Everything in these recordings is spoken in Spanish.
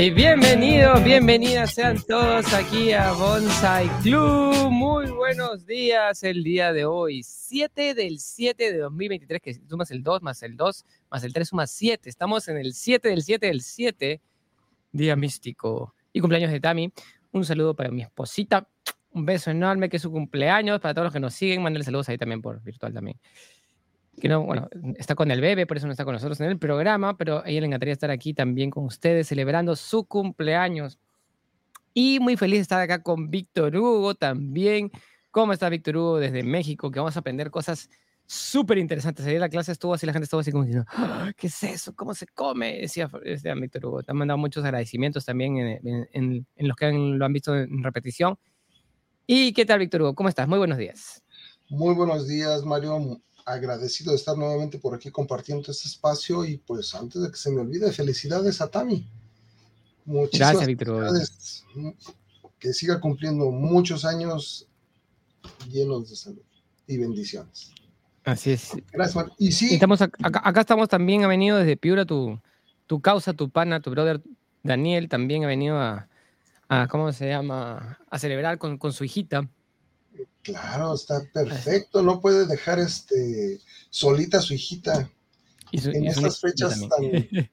Y bienvenidos, bienvenidas sean todos aquí a Bonsai Club. Muy buenos días el día de hoy, 7 del 7 de 2023, que sumas el 2 más el 2 más el 3 suma 7. Estamos en el 7 del 7 del 7, día místico y cumpleaños de Tami. Un saludo para mi esposita, un beso enorme que es su cumpleaños, para todos los que nos siguen, mándenle saludos ahí también por virtual también que no, bueno, está con el bebé, por eso no está con nosotros en el programa, pero a ella le encantaría estar aquí también con ustedes celebrando su cumpleaños. Y muy feliz de estar acá con Víctor Hugo también. ¿Cómo está Víctor Hugo desde México? Que vamos a aprender cosas súper interesantes. Ayer la clase estuvo así, la gente estuvo así como diciendo, ¡Ah! ¿qué es eso? ¿Cómo se come? Decía, decía Víctor Hugo. Te han mandado muchos agradecimientos también en, en, en los que lo han visto en repetición. ¿Y qué tal, Víctor Hugo? ¿Cómo estás? Muy buenos días. Muy buenos días, Mario agradecido de estar nuevamente por aquí compartiendo este espacio y pues antes de que se me olvide, felicidades a Tami. Muchísimas Gracias, Víctor. Que siga cumpliendo muchos años llenos de salud y bendiciones. Así es. Gracias, Y sí. Estamos acá, estamos también, ha venido desde Piura tu, tu causa, tu pana, tu brother Daniel, también ha venido a, a ¿cómo se llama? A celebrar con, con su hijita. Claro, está perfecto. No puede dejar este solita a su hijita en estas fechas tan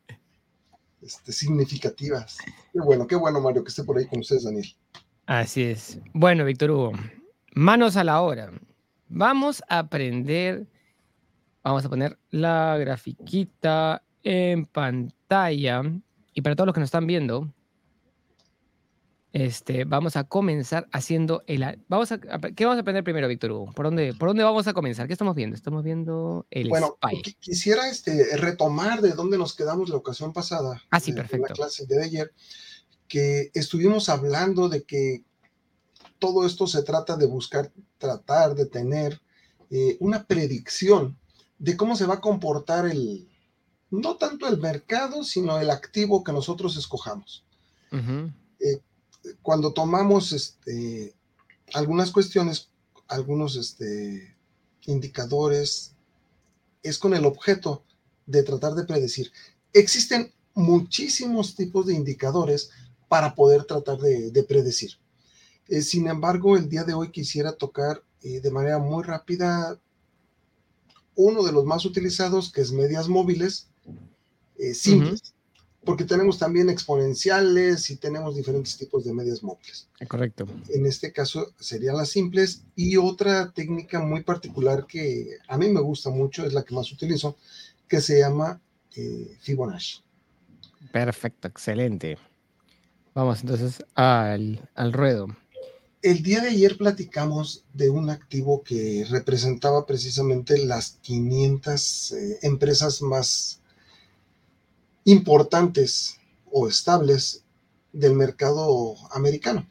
este, significativas. Qué bueno, qué bueno, Mario, que esté por ahí con ustedes, Daniel. Así es. Bueno, Víctor Hugo, manos a la obra. Vamos a aprender. Vamos a poner la grafiquita en pantalla. Y para todos los que nos están viendo, este, vamos a comenzar haciendo el... Vamos a, ¿Qué vamos a aprender primero, Víctor Hugo? ¿Por dónde, ¿Por dónde vamos a comenzar? ¿Qué estamos viendo? Estamos viendo el bueno, Quisiera este, retomar de dónde nos quedamos la ocasión pasada. Ah, sí, perfecto. En la clase de ayer, que estuvimos hablando de que todo esto se trata de buscar, tratar de tener eh, una predicción de cómo se va a comportar el, no tanto el mercado, sino el activo que nosotros escojamos cuando tomamos este, algunas cuestiones, algunos este, indicadores, es con el objeto de tratar de predecir. Existen muchísimos tipos de indicadores para poder tratar de, predecir. Eh, sin embargo, el día de hoy quisiera tocar eh, de manera muy rápida uno de los más utilizados, que es medias móviles eh, simples porque tenemos también exponenciales y tenemos diferentes tipos de medias móviles. Correcto. En este caso serían las simples y otra técnica muy particular que a mí me gusta mucho, es la que más utilizo, que se llama eh, Fibonacci. Perfecto, excelente. Vamos entonces al, ruedo. El día de ayer platicamos de un activo que representaba precisamente las 500 eh, empresas más importantes o estables del mercado americano.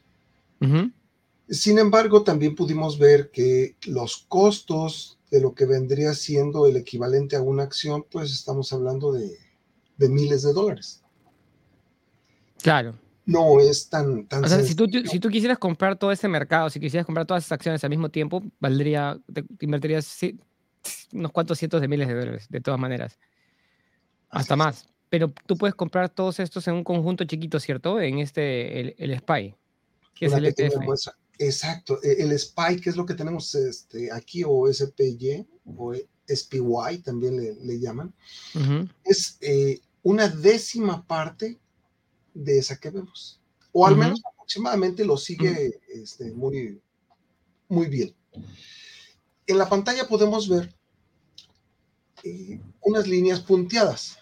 Sin embargo, también pudimos ver que los costos de lo que vendría siendo el equivalente a una acción, pues estamos hablando de, miles de dólares. Claro. No es tan... tan o sea, si tú, si tú, quisieras comprar todo ese mercado, si quisieras comprar todas esas acciones al mismo tiempo, valdría, te, invertirías unos cuantos cientos de miles de dólares, de todas maneras. Hasta más pero tú puedes comprar todos estos en un conjunto chiquito, ¿cierto? En este, el, el SPY, que es el ETF. exacto, e, el SPY, que es lo que tenemos este, aquí, o SPY, o SPY también le, llaman, es eh, una décima parte de esa que vemos. O al menos aproximadamente lo sigue este, muy, muy bien. En la pantalla podemos ver eh, unas líneas punteadas.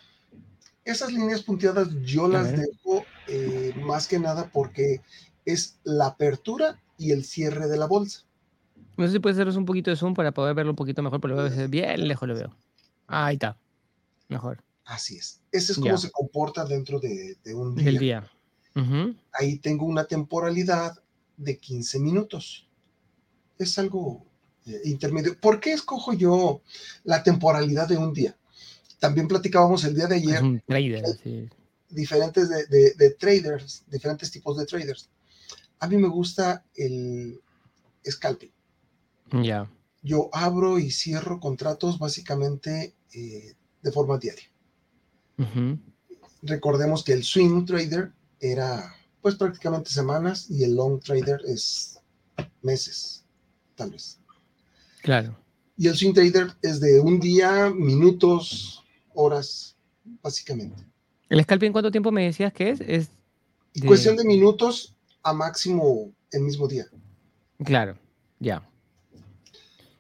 Esas líneas punteadas yo las dejo eh, más que nada porque es la apertura y el cierre de la bolsa. No sé si puedes hacerles un poquito de zoom para poder verlo un poquito mejor, pero lo veo bien lejos lo veo. ahí está. Mejor. Así es. Ese es como se comporta dentro de, un día. día. Ahí tengo una temporalidad de 15 minutos. Es algo eh, intermedio. ¿Por qué escojo yo la temporalidad de un día? También platicábamos el día de ayer. un trader, sí. Diferentes de, traders, diferentes tipos de traders. A mí me gusta el scalping. Ya. Yo abro y cierro contratos básicamente eh, de forma diaria. Recordemos que el swing trader era pues prácticamente semanas y el long trader es meses, tal vez. Claro. Y el swing trader es de un día, minutos, horas, básicamente. ¿El scalping cuánto tiempo me decías que es? Es cuestión de minutos a máximo el mismo día. Claro, ya.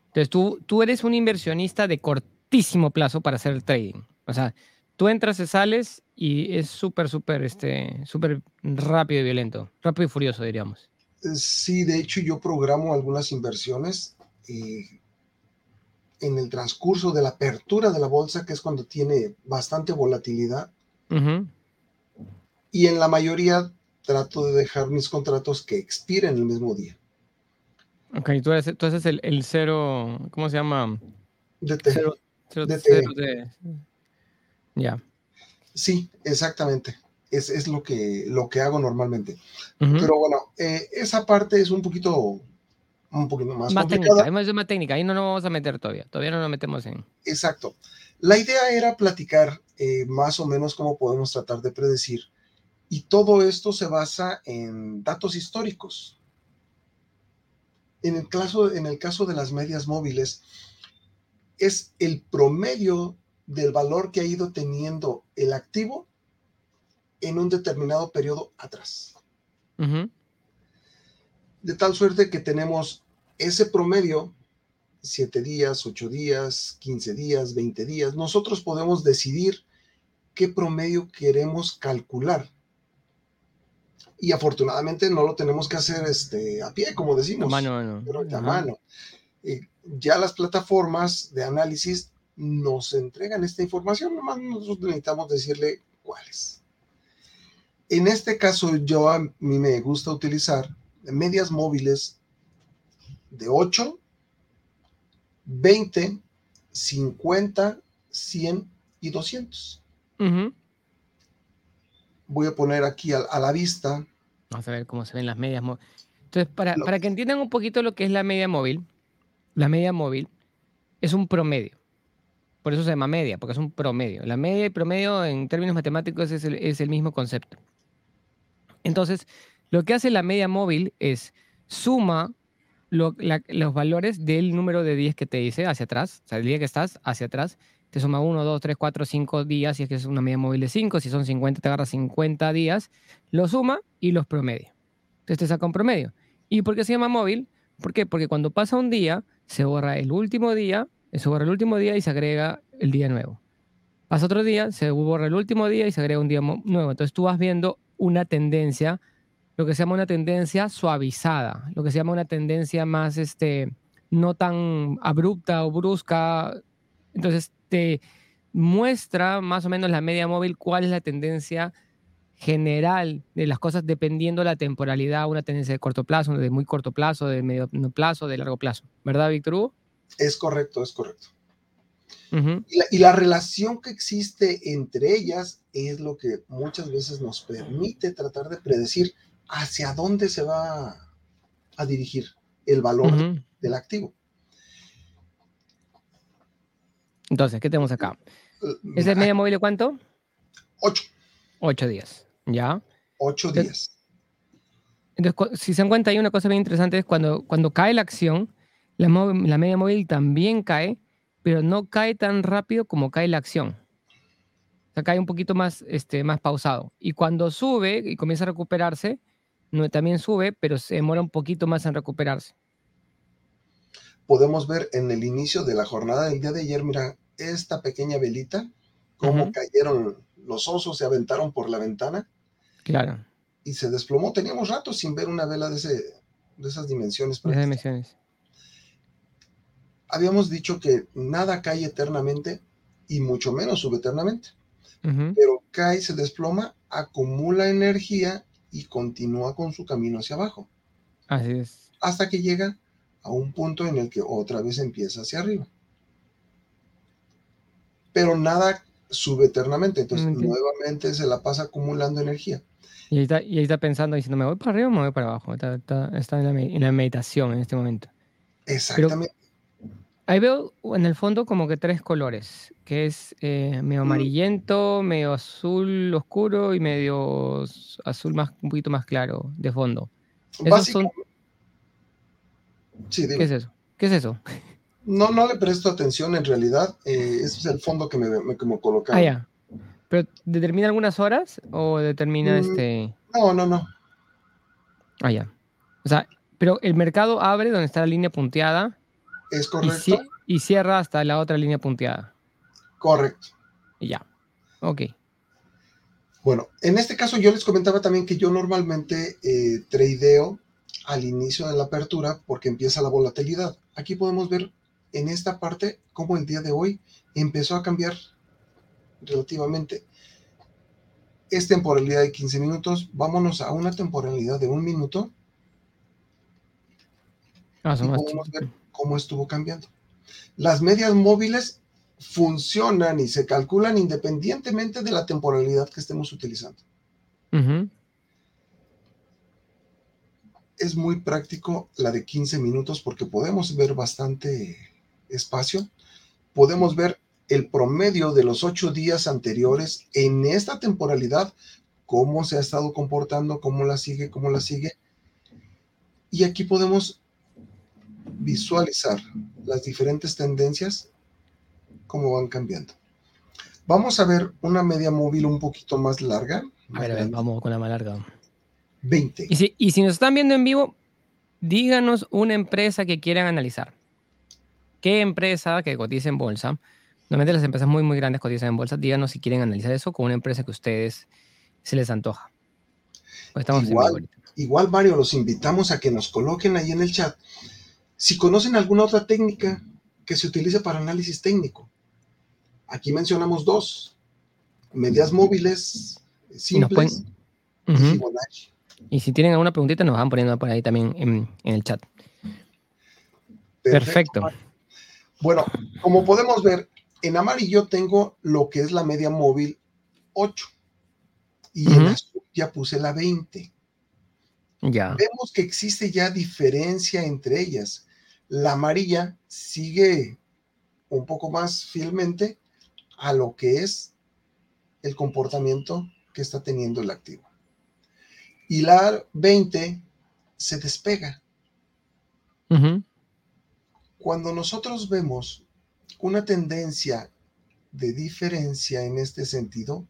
Entonces tú, tú eres un inversionista de cortísimo plazo para hacer el trading. O sea, tú entras y sales y es súper, súper, este, súper rápido y violento. Rápido y furioso, diríamos. Eh, sí, de hecho yo programo algunas inversiones y en el transcurso de la apertura de la bolsa, que es cuando tiene bastante volatilidad. Y en la mayoría trato de dejar mis contratos que expiren el mismo día. Ok, tú, eres, tú haces el, cero, ¿cómo se llama? DT. Cero, de... Ya. Sí, exactamente. Es, es, lo, que, lo que hago normalmente. Pero bueno, eh, esa parte es un poquito un poquito más, más técnica, es más técnica, ahí no nos vamos a meter todavía, todavía no nos metemos en... Exacto. La idea era platicar eh, más o menos cómo podemos tratar de predecir y todo esto se basa en datos históricos. En el caso, en el caso de las medias móviles, es el promedio del valor que ha ido teniendo el activo en un determinado periodo atrás. De tal suerte que tenemos ese promedio, 7 días, 8 días, 15 días, 20 días, nosotros podemos decidir qué promedio queremos calcular. Y afortunadamente no lo tenemos que hacer este, a pie, como decimos. A mano, Pero a mano. Eh, ya las plataformas de análisis nos entregan esta información, nomás nosotros necesitamos decirle cuáles. En este caso, yo a mí me gusta utilizar medias móviles de 8, 20, 50, 100 y 200. Voy a poner aquí a, la vista. Vamos a ver cómo se ven las medias móviles. Entonces, para, para que entiendan un poquito lo que es la media móvil, la media móvil es un promedio. Por eso se llama media, porque es un promedio. La media y promedio en términos matemáticos es el, es el mismo concepto. Entonces, lo que hace la media móvil es suma los valores del número de días que te dice hacia atrás, o sea, el día que estás hacia atrás, te suma 1, 2, 3, 4, 5 días, si es que es una media móvil de 5, si son 50, te agarra 50 días, lo suma y los promedia. Entonces te saca un promedio. ¿Y por qué se llama móvil? ¿Por qué? Porque cuando pasa un día, se borra el último día, se borra el último día y se agrega el día nuevo. Pasa otro día, se borra el último día y se agrega un día nuevo. Entonces tú vas viendo una tendencia lo que se llama una tendencia suavizada, lo que se llama una tendencia más, este, no tan abrupta o brusca. Entonces te muestra más o menos la media móvil cuál es la tendencia general de las cosas dependiendo la temporalidad, una tendencia de corto plazo, de muy corto plazo, de medio plazo, de largo plazo. ¿Verdad, Víctor Hugo? Es correcto, es correcto. y, la, y, la, relación que existe entre ellas es lo que muchas veces nos permite tratar de predecir hacia dónde se va a dirigir el valor del activo. Entonces, ¿qué tenemos acá? ¿Es el media móvil de cuánto? Ocho. Ocho días, ¿ya? Ocho días. Entonces, si se dan cuenta, hay una cosa bien interesante, es cuando, cuando cae la acción, la, la media móvil también cae, pero no cae tan rápido como cae la acción. O sea, cae un poquito más, este, más pausado. Y cuando sube y comienza a recuperarse, también sube, pero se demora un poquito más en recuperarse. Podemos ver en el inicio de la jornada del día de ayer, mira, esta pequeña velita, cómo cayeron los osos, se aventaron por la ventana. Claro. Y se desplomó. Teníamos rato sin ver una vela de, ese, de esas dimensiones. De esas dimensiones. Habíamos dicho que nada cae eternamente y mucho menos sube eternamente. Pero cae, se desploma, acumula energía y continúa con su camino hacia abajo. Así es. Hasta que llega a un punto en el que otra vez empieza hacia arriba. Pero nada sube eternamente, entonces nuevamente se la pasa acumulando energía. Y ahí, está, y ahí está pensando, diciendo, ¿me voy para arriba o me voy para abajo? Está, está, en, la, meditación en este momento. Exactamente. Ahí veo en el fondo como que tres colores, que es eh, medio mm. amarillento, medio azul oscuro y medio azul más, un poquito más claro de fondo. Son... Sí, ¿Qué es eso? ¿Qué es eso? No, no le presto atención en realidad. Eh, ese es el fondo que me, me, que Ah, ya. ¿Pero determina algunas horas o determina mm, este...? No, no, no. Ah, ya. O sea, pero el mercado abre donde está la línea punteada es correcto. Y, cierra hasta la otra línea punteada. Correcto. Y ya. Ok. Bueno, en este caso yo les comentaba también que yo normalmente eh, tradeo al inicio de la apertura porque empieza la volatilidad. Aquí podemos ver en esta parte cómo el día de hoy empezó a cambiar relativamente. Es temporalidad de 15 minutos. Vámonos a una temporalidad de un minuto. Ah, y podemos ver cómo estuvo cambiando. Las medias móviles funcionan y se calculan independientemente de la temporalidad que estemos utilizando. Es muy práctico la de 15 minutos porque podemos ver bastante espacio. Podemos ver el promedio de los ocho días anteriores en esta temporalidad, cómo se ha estado comportando, cómo la sigue, cómo la sigue. Y aquí podemos visualizar las diferentes tendencias, cómo van cambiando. Vamos a ver una media móvil un poquito más larga. a ver, vamos con la más larga. 20. Y si, y si nos están viendo en vivo, díganos una empresa que quieran analizar. ¿Qué empresa que cotiza en bolsa? Normalmente las empresas muy, muy grandes cotizan en bolsa. Díganos si quieren analizar eso con una empresa que a ustedes se les antoja. Pues estamos igual, igual, Mario, los invitamos a que nos coloquen ahí en el chat si conocen alguna otra técnica que se utilice para análisis técnico. Aquí mencionamos dos, medias móviles simples y si tienen alguna preguntita nos van poniendo por ahí también en, el chat. Perfecto. Bueno, como podemos ver, en amarillo tengo lo que es la media móvil 8 y en azul ya puse la 20. Ya. Vemos que existe ya diferencia entre ellas. La amarilla sigue un poco más fielmente a lo que es el comportamiento que está teniendo el activo. Y la 20 se despega. Cuando nosotros vemos una tendencia de diferencia en este sentido,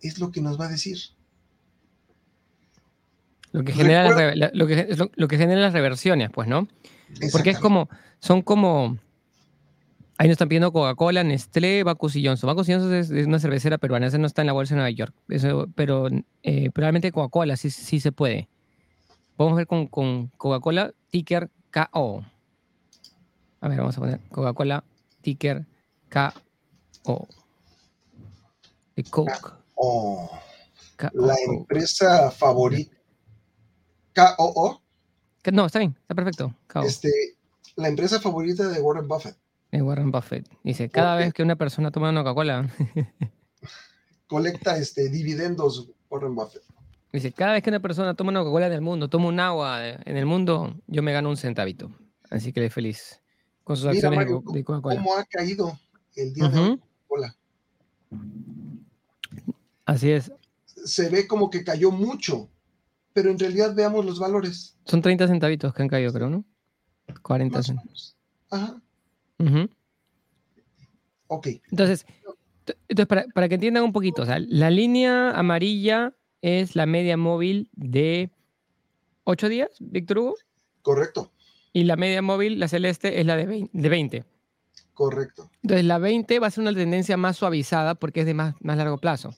es lo que nos va a decir. Lo que genera, lo, que, lo que genera las reversiones, pues, ¿no? Porque es como, son como, ahí nos están pidiendo Coca-Cola, Nestlé, Bacus y Johnson. Bacus y Johnson es, una cervecera peruana, esa no está en la bolsa de Nueva York, eso, pero eh, probablemente Coca-Cola sí, sí se puede. Vamos a ver con, con Coca-Cola, ticker KO. A ver, vamos a poner Coca-Cola, ticker KO. De Coke. La empresa favorita. KOO. No, está bien, está perfecto. Este, la empresa favorita de Warren Buffett. De Warren Buffett. Dice, cada vez que una persona toma una Coca-Cola... colecta este, dividendos Warren Buffett. Dice, cada vez que una persona toma una Coca-Cola en el mundo, toma un agua en el mundo, yo me gano un centavito. Así que le feliz con sus acciones de Coca-Cola. ¿Cómo ha caído el día de Coca-Cola? Así es. Se ve como que cayó mucho pero en realidad veamos los valores. Son 30 centavitos que han caído, creo, ¿no? 40 centavos. Ajá. Ok. Entonces, entonces para, que entiendan un poquito, o sea, la línea amarilla es la media móvil de 8 días, Víctor Hugo. Correcto. Y la media móvil, la celeste, es la de 20. De 20. Correcto. Entonces, la 20 va a ser una tendencia más suavizada porque es de más, más largo plazo.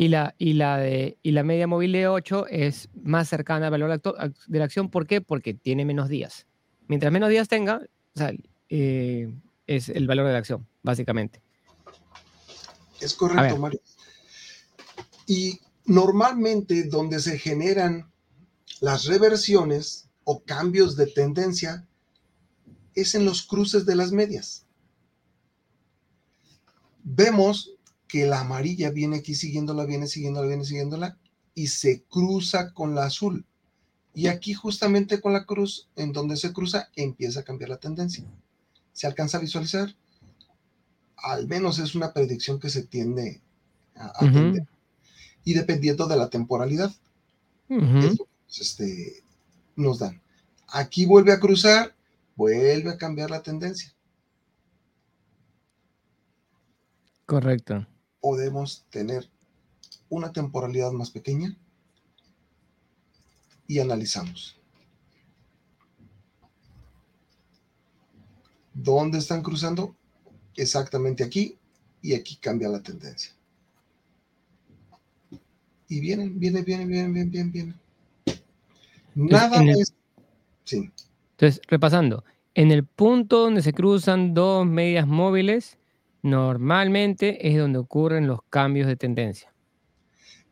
Y la, y la, de, y la media móvil de 8 es más cercana al valor de la acción. ¿Por qué? Porque tiene menos días. Mientras menos días tenga, eh, es el valor de la acción, básicamente. Es correcto, Mario. Y normalmente donde se generan las reversiones o cambios de tendencia es en los cruces de las medias. Vemos que la amarilla viene aquí siguiéndola, viene siguiéndola, viene siguiéndola y se cruza con la azul. Y aquí justamente con la cruz, en donde se cruza, empieza a cambiar la tendencia. ¿Se alcanza a visualizar? Al menos es una predicción que se tiende a, atender. Y dependiendo de la temporalidad, este, nos dan. Aquí vuelve a cruzar, vuelve a cambiar la tendencia. Correcto. Podemos tener una temporalidad más pequeña y analizamos. ¿Dónde están cruzando? Exactamente aquí y aquí cambia la tendencia. Y vienen, vienen, vienen, vienen, vienen, vienen, vienen. Nada es... Sí. Entonces, repasando, en el punto donde se cruzan dos medias móviles, normalmente es donde ocurren los cambios de tendencia.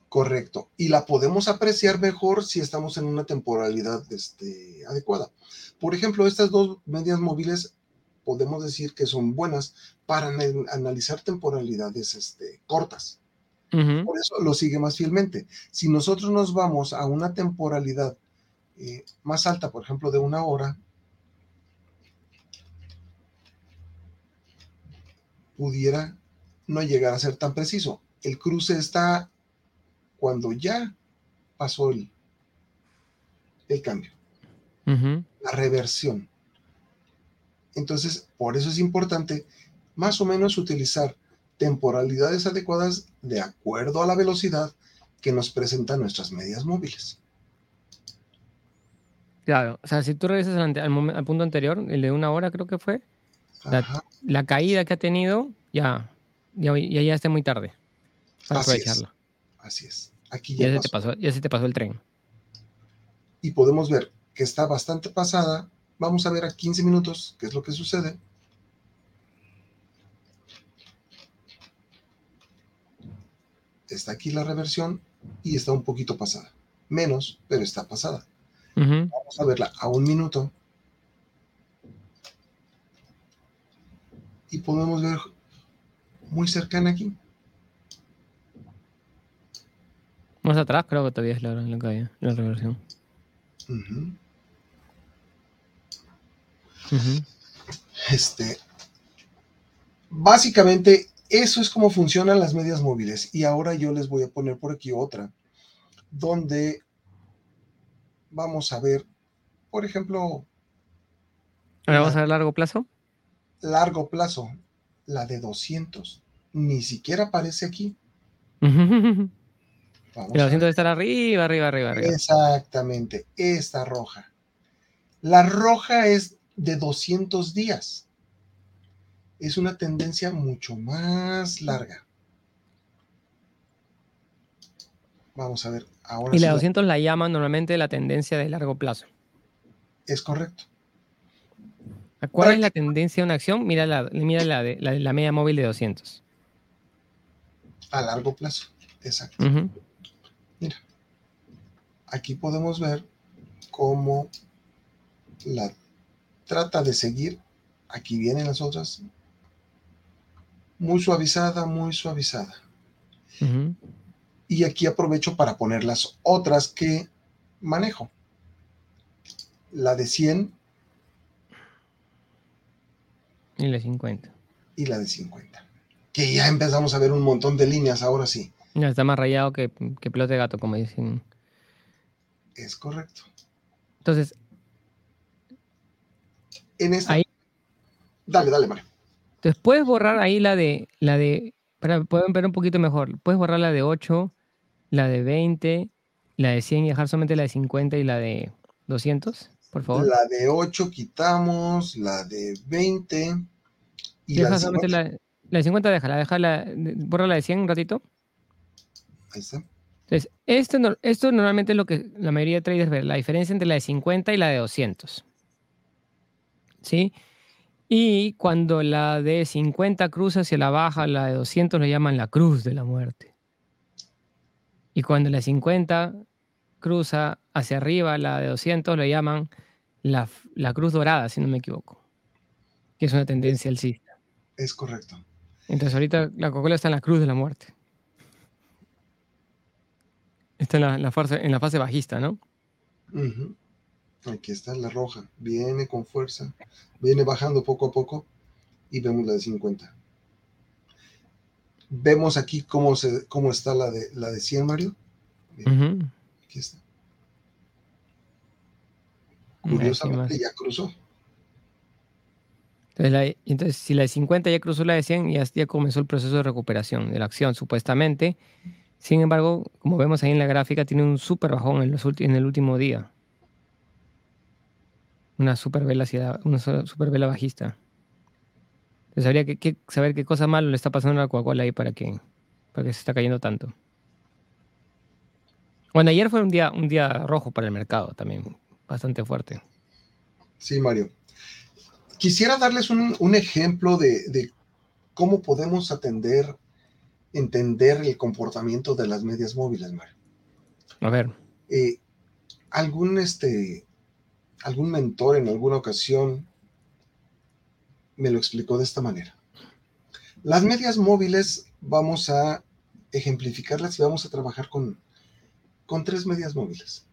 Correcto. Y la podemos apreciar mejor si estamos en una temporalidad este, adecuada. Por ejemplo, estas dos medias móviles podemos decir que son buenas para analizar temporalidades este, cortas. Por eso lo sigue más fielmente. Si nosotros nos vamos a una temporalidad eh, más alta, por ejemplo, de una hora, pudiera no llegar a ser tan preciso. El cruce está cuando ya pasó el, el cambio, la reversión. Entonces, por eso es importante más o menos utilizar temporalidades adecuadas de acuerdo a la velocidad que nos presentan nuestras medias móviles. Claro, o sea, si tú regresas al, punto anterior, el de una hora creo que fue, la, caída que ha tenido, ya, ya, ya, está muy tarde para aprovecharlo. Así es. Aquí ya, se te pasó, ya se te pasó el tren. Y podemos ver que está bastante pasada. Vamos a ver a 15 minutos qué es lo que sucede. Está aquí la reversión y está un poquito pasada. Menos, pero está pasada. Vamos a verla a un minuto. Y podemos ver muy cercana aquí. Más atrás creo que todavía es la, la caída, la reversión. Este, básicamente, eso es como funcionan las medias móviles. Y ahora yo les voy a poner por aquí otra, donde vamos a ver, por ejemplo... ¿Ahora vamos a ver largo plazo? Largo plazo, la de 200. Ni siquiera aparece aquí. Vamos la 200 debe estar arriba, arriba, arriba, arriba. Exactamente, esta roja. La roja es de 200 días. Es una tendencia mucho más larga. Vamos a ver. Ahora y la 200 la... llaman normalmente la tendencia de largo plazo. Es correcto. ¿Cuál es la tendencia de una acción? Mira la, mira la, de, la, media móvil de 200. A largo plazo, exacto. Mira, aquí podemos ver cómo la trata de seguir. Aquí vienen las otras. Muy suavizada, muy suavizada. Y aquí aprovecho para poner las otras que manejo. La de 100. Y la de 50. Y la de 50. Que ya empezamos a ver un montón de líneas, ahora sí. Ya está más rayado que, que pelote de gato, como dicen. Es correcto. Entonces. En esta. Ahí, dale, dale, Mario. Entonces puedes borrar ahí la de. La de para poder ver un poquito mejor. Puedes borrar la de 8 la de 20, la de 100 y dejar solamente la de 50 y la de 200, por favor. La de 8 quitamos, la de 20 y la de, solamente la, la, de 50 déjala, déjala, borra la de 100 un ratito. Ahí está. Entonces, esto, esto normalmente es lo que la mayoría de traders ve, la diferencia entre la de 50 y la de 200. ¿Sí? Y cuando la de 50 cruza hacia la baja, la de 200 lo llaman la cruz de la muerte. Y cuando la 50 cruza hacia arriba, la de 200 lo llaman la, cruz dorada, si no me equivoco, que es una tendencia alcista. Es correcto. Entonces ahorita la Coca-Cola está en la cruz de la muerte. Está en la, fase, en la fase bajista, ¿no? Aquí está la roja. Viene con fuerza. Viene bajando poco a poco y vemos la de 50. Vemos aquí cómo, se, cómo está la de, la de 100, Mario. Aquí está. Curiosamente ya cruzó. Entonces, si la de 50 ya cruzó la de 100, ya, ya comenzó el proceso de recuperación de la acción, supuestamente. Sin embargo, como vemos ahí en la gráfica, tiene un super bajón en, los en el último día. Una super velocidad, una super vela bajista. Entonces habría que, saber qué cosa malo le está pasando a la Coca-Cola ahí para que, para que se está cayendo tanto. Bueno, ayer fue un día, un día rojo para el mercado también, bastante fuerte. Sí, Mario. Quisiera darles un, ejemplo de, cómo podemos atender, entender el comportamiento de las medias móviles, Mario. A ver. Eh, algún, este, algún mentor en alguna ocasión me lo explicó de esta manera. Las medias móviles vamos a ejemplificarlas y vamos a trabajar con, con tres medias móviles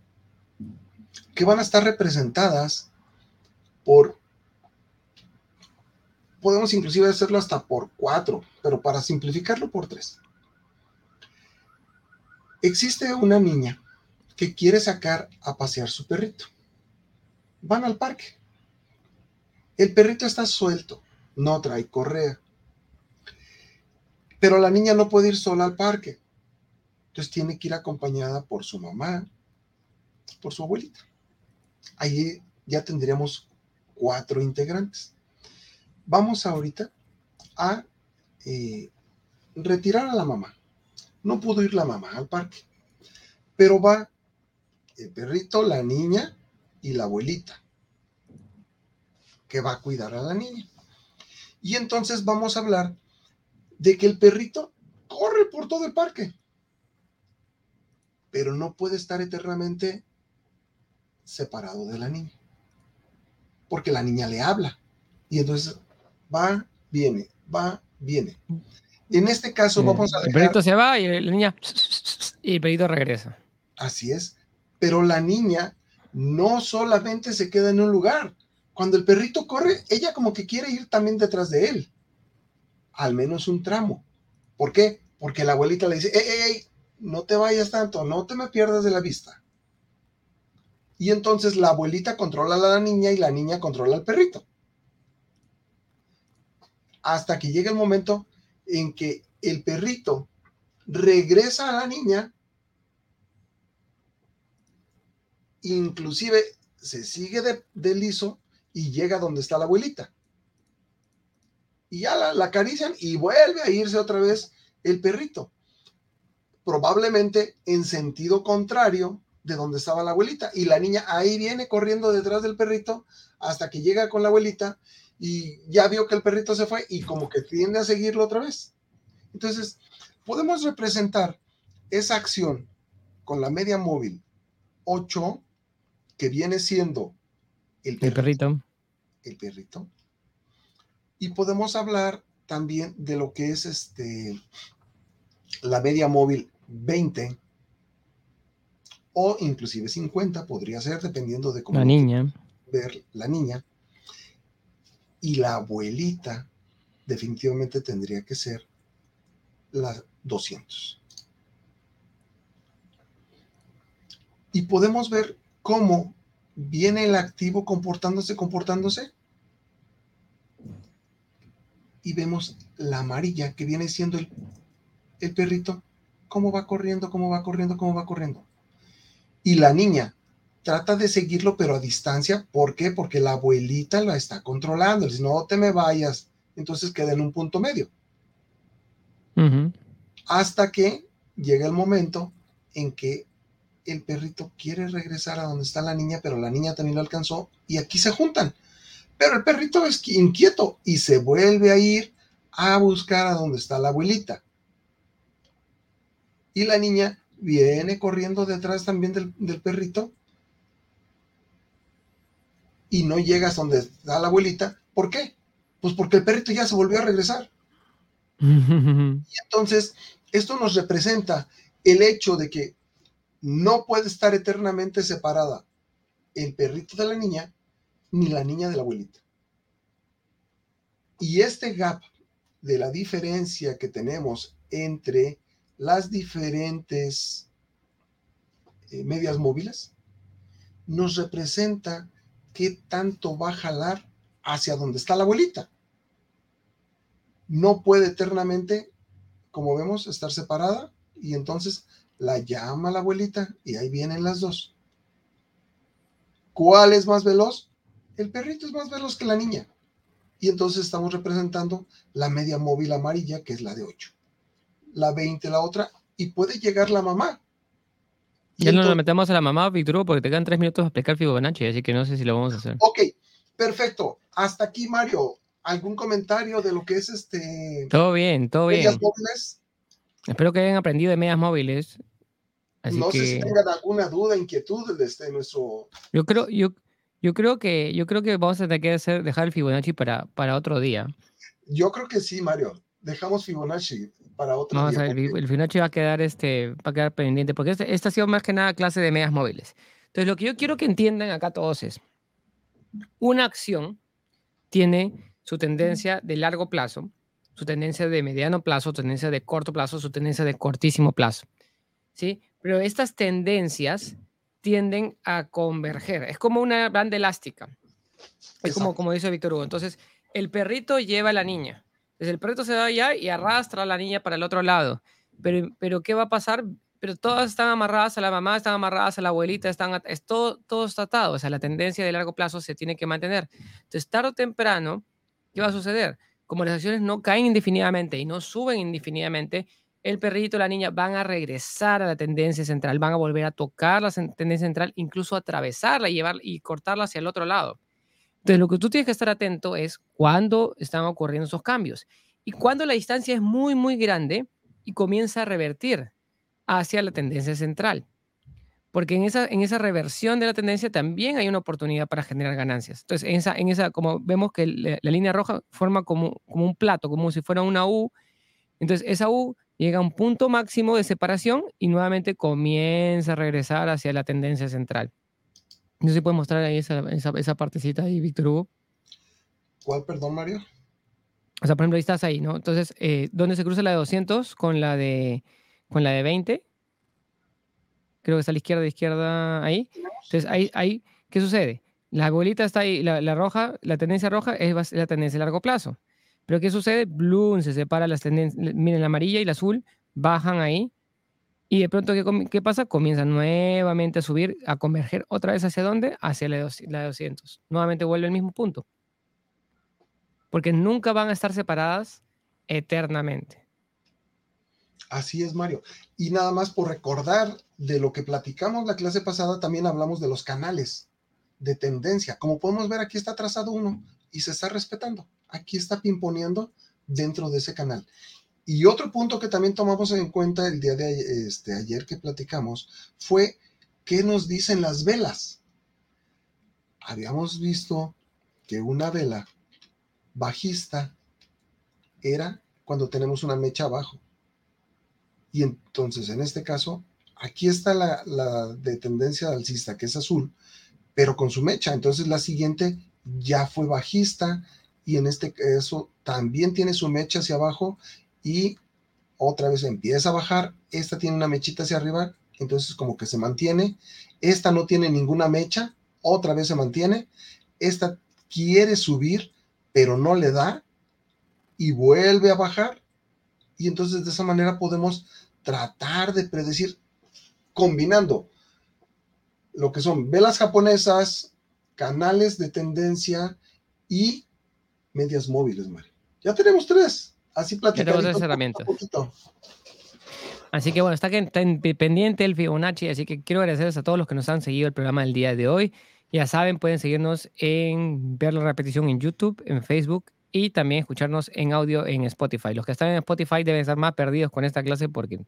que van a estar representadas por podemos inclusive hacerlo hasta por cuatro, pero para simplificarlo por tres. Existe una niña que quiere sacar a pasear su perrito. Van al parque. El perrito está suelto, no trae correa. Pero la niña no puede ir sola al parque. Entonces tiene que ir acompañada por su mamá, por su abuelita. Ahí ya tendríamos cuatro integrantes vamos ahorita a eh, retirar a la mamá. No pudo ir la mamá al parque, pero va el perrito, la niña y la abuelita, que va a cuidar a la niña. Y entonces vamos a hablar de que el perrito corre por todo el parque, pero no puede estar eternamente separado de la niña, porque la niña le habla. Y entonces va, viene, va, viene. En este caso vamos a El perrito se va y la niña y el perrito regresa. Así es. Pero la niña no solamente se queda en un lugar. Cuando el perrito corre, ella como que quiere ir también detrás de él. Al menos un tramo. ¿Por qué? Porque la abuelita le dice, ey, ey, ey, no te vayas tanto, no te me pierdas de la vista. Y entonces la abuelita controla a la niña y la niña controla al perrito hasta que llega el momento en que el perrito regresa a la niña, inclusive se sigue de, liso y llega donde está la abuelita. Y ya la, la acarician y vuelve a irse otra vez el perrito. Probablemente en sentido contrario de donde estaba la abuelita. Y la niña ahí viene corriendo detrás del perrito hasta que llega con la abuelita y ya vio que el perrito se fue y como que tiende a seguirlo otra vez. Entonces, podemos representar esa acción con la media móvil 8, que viene siendo el perrito, el perrito. Y podemos hablar también de lo que es este la media móvil 20 o inclusive 50 podría ser dependiendo de cómo la niña ver la niña y la abuelita definitivamente tendría que ser la 200. Y podemos ver cómo viene el activo comportándose, comportándose. Y vemos la amarilla que viene siendo el, el perrito, cómo va corriendo, cómo va corriendo, cómo va corriendo. Y la niña trata de seguirlo, pero a distancia. ¿Por qué? Porque la abuelita la está controlando. dice, no te me vayas. Entonces queda en un punto medio. Hasta que llega el momento en que el perrito quiere regresar a donde está la niña, pero la niña también lo alcanzó y aquí se juntan. Pero el perrito es inquieto y se vuelve a ir a buscar a donde está la abuelita. Y la niña viene corriendo detrás también del, del perrito y no llegas donde está la abuelita. ¿Por qué? Pues porque el perrito ya se volvió a regresar. y entonces, esto nos representa el hecho de que no puede estar eternamente separada el perrito de la niña ni la niña de la abuelita. Y este gap de la diferencia que tenemos entre las diferentes eh, medias móviles nos representa qué tanto va a jalar hacia donde está la abuelita. No puede eternamente, como vemos, estar separada y entonces la llama la abuelita y ahí vienen las dos. ¿Cuál es más veloz? El perrito es más veloz que la niña. Y entonces estamos representando la media móvil amarilla, que es la de 8. La 20, la otra, y puede llegar la mamá. ya no nos metemos a la mamá, Víctor, porque te quedan tres minutos para explicar Fibonacci, así que no sé si lo vamos a hacer. Ok, perfecto. Hasta aquí, Mario. ¿Algún comentario de lo que es este... Todo bien, todo bien. móviles? Espero que hayan aprendido de medias móviles no sé si tengan alguna duda, inquietud desde nuestro. Yo creo, yo, yo creo que yo creo que vamos a tener que hacer, dejar el Fibonacci para, para otro día. Yo creo que sí, Mario. Dejamos Fibonacci para otro vamos día. A ver, el Fibonacci va a quedar este, va a quedar pendiente, porque este, esta ha sido más que nada clase de medias móviles. Entonces, lo que yo quiero que entiendan acá todos es, una acción tiene su tendencia de largo plazo, su tendencia de mediano plazo, su tendencia de corto plazo, su tendencia de cortísimo plazo. ¿Sí? Pero estas tendencias tienden a converger. Es como una banda elástica. Es como, como dice Víctor Hugo. Entonces, el perrito lleva a la niña. Entonces, el perrito se va allá y arrastra a la niña para el otro lado. Pero, pero ¿qué va a pasar? Pero todas están amarradas a la mamá, están amarradas a la abuelita, están, es todo, todo está atado. O sea, la tendencia de largo plazo se tiene que mantener. Entonces, tarde o temprano, ¿qué va a suceder? Como las acciones no caen indefinidamente y no suben indefinidamente, el perrito y la niña van a regresar a la tendencia central, van a volver a tocar la tendencia central, incluso atravesarla y, llevar, y cortarla hacia el otro lado. Entonces, lo que tú tienes que estar atento es cuándo están ocurriendo esos cambios y cuando la distancia es muy, muy grande y comienza a revertir hacia la tendencia central. Porque en esa, en esa reversión de la tendencia también hay una oportunidad para generar ganancias. Entonces, en esa, en esa como vemos que la, la línea roja forma como, como un plato, como si fuera una U. Entonces, esa U llega a un punto máximo de separación y nuevamente comienza a regresar hacia la tendencia central. No sé si puede mostrar ahí esa, esa, partecita ahí, Víctor Hugo. ¿Cuál, perdón, Mario? O sea, por ejemplo, ahí estás ahí, ¿no? Entonces, eh, ¿dónde se cruza la de 200 con la de, con la de 20? Creo que está a la izquierda, de izquierda, ahí. Entonces, ahí, ahí ¿qué sucede? La bolita está ahí, la, la roja, la tendencia roja es la tendencia a largo plazo. Pero ¿qué sucede? Bloom se separa las tendencias. Miren, la amarilla y la azul bajan ahí. Y de pronto, ¿qué, ¿qué, pasa? Comienzan nuevamente a subir, a converger otra vez hacia dónde? Hacia la, la 200. Nuevamente vuelve al mismo punto. Porque nunca van a estar separadas eternamente. Así es, Mario. Y nada más por recordar de lo que platicamos la clase pasada, también hablamos de los canales de tendencia. Como podemos ver, aquí está trazado uno y se está respetando aquí está pimponeando dentro de ese canal. Y otro punto que también tomamos en cuenta el día de este, ayer que platicamos fue qué nos dicen las velas. Habíamos visto que una vela bajista era cuando tenemos una mecha abajo. Y entonces, en este caso, aquí está la, la de tendencia alcista, que es azul, pero con su mecha. Entonces, la siguiente ya fue bajista, y en este caso también tiene su mecha hacia abajo y otra vez empieza a bajar. Esta tiene una mechita hacia arriba, entonces como que se mantiene. Esta no tiene ninguna mecha, otra vez se mantiene. Esta quiere subir, pero no le da y vuelve a bajar. Y entonces de esa manera podemos tratar de predecir combinando lo que son velas japonesas, canales de tendencia y medias móviles, Mario. Ya tenemos tres. Así platicamos. Tenemos herramientas. Así que bueno, está, pendiente el Fibonacci, así que quiero agradecerles a todos los que nos han seguido el programa del día de hoy. Ya saben, pueden seguirnos en ver la repetición en YouTube, en Facebook y también escucharnos en audio en Spotify. Los que están en Spotify deben estar más perdidos con esta clase porque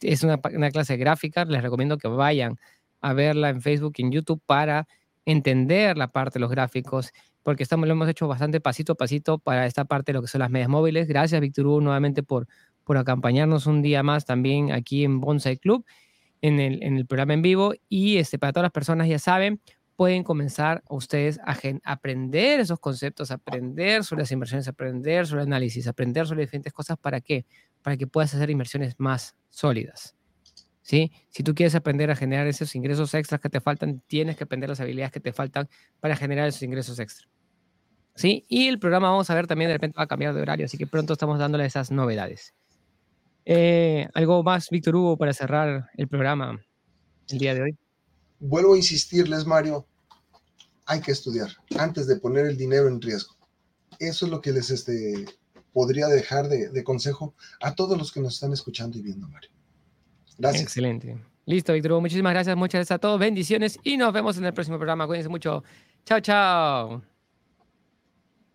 es una, una clase gráfica. Les recomiendo que vayan a verla en Facebook y en YouTube para entender la parte de los gráficos porque estamos, lo hemos hecho bastante pasito a pasito para esta parte de lo que son las medias móviles. Gracias, Víctor Hugo, nuevamente por, por acompañarnos un día más también aquí en Bonsai Club, en el, en el programa en vivo. Y este, para todas las personas, ya saben, pueden comenzar ustedes a aprender esos conceptos, aprender sobre las inversiones, aprender sobre análisis, aprender sobre diferentes cosas. ¿Para qué? Para que puedas hacer inversiones más sólidas. ¿Sí? Si tú quieres aprender a generar esos ingresos extras que te faltan, tienes que aprender las habilidades que te faltan para generar esos ingresos extras. ¿Sí? Y el programa, vamos a ver, también de repente va a cambiar de horario, así que pronto estamos dándole esas novedades. Eh, ¿Algo más, Víctor Hugo, para cerrar el programa el día de hoy? vuelvo a insistirles, Mario, hay que estudiar antes de poner el dinero en riesgo. Eso es lo que les este, podría dejar de, consejo a todos los que nos están escuchando y viendo, Mario. Gracias. Excelente. Listo, Víctor. Muchísimas gracias. Muchas gracias a todos. Bendiciones y nos vemos en el próximo programa. Cuídense mucho. Chao, chao.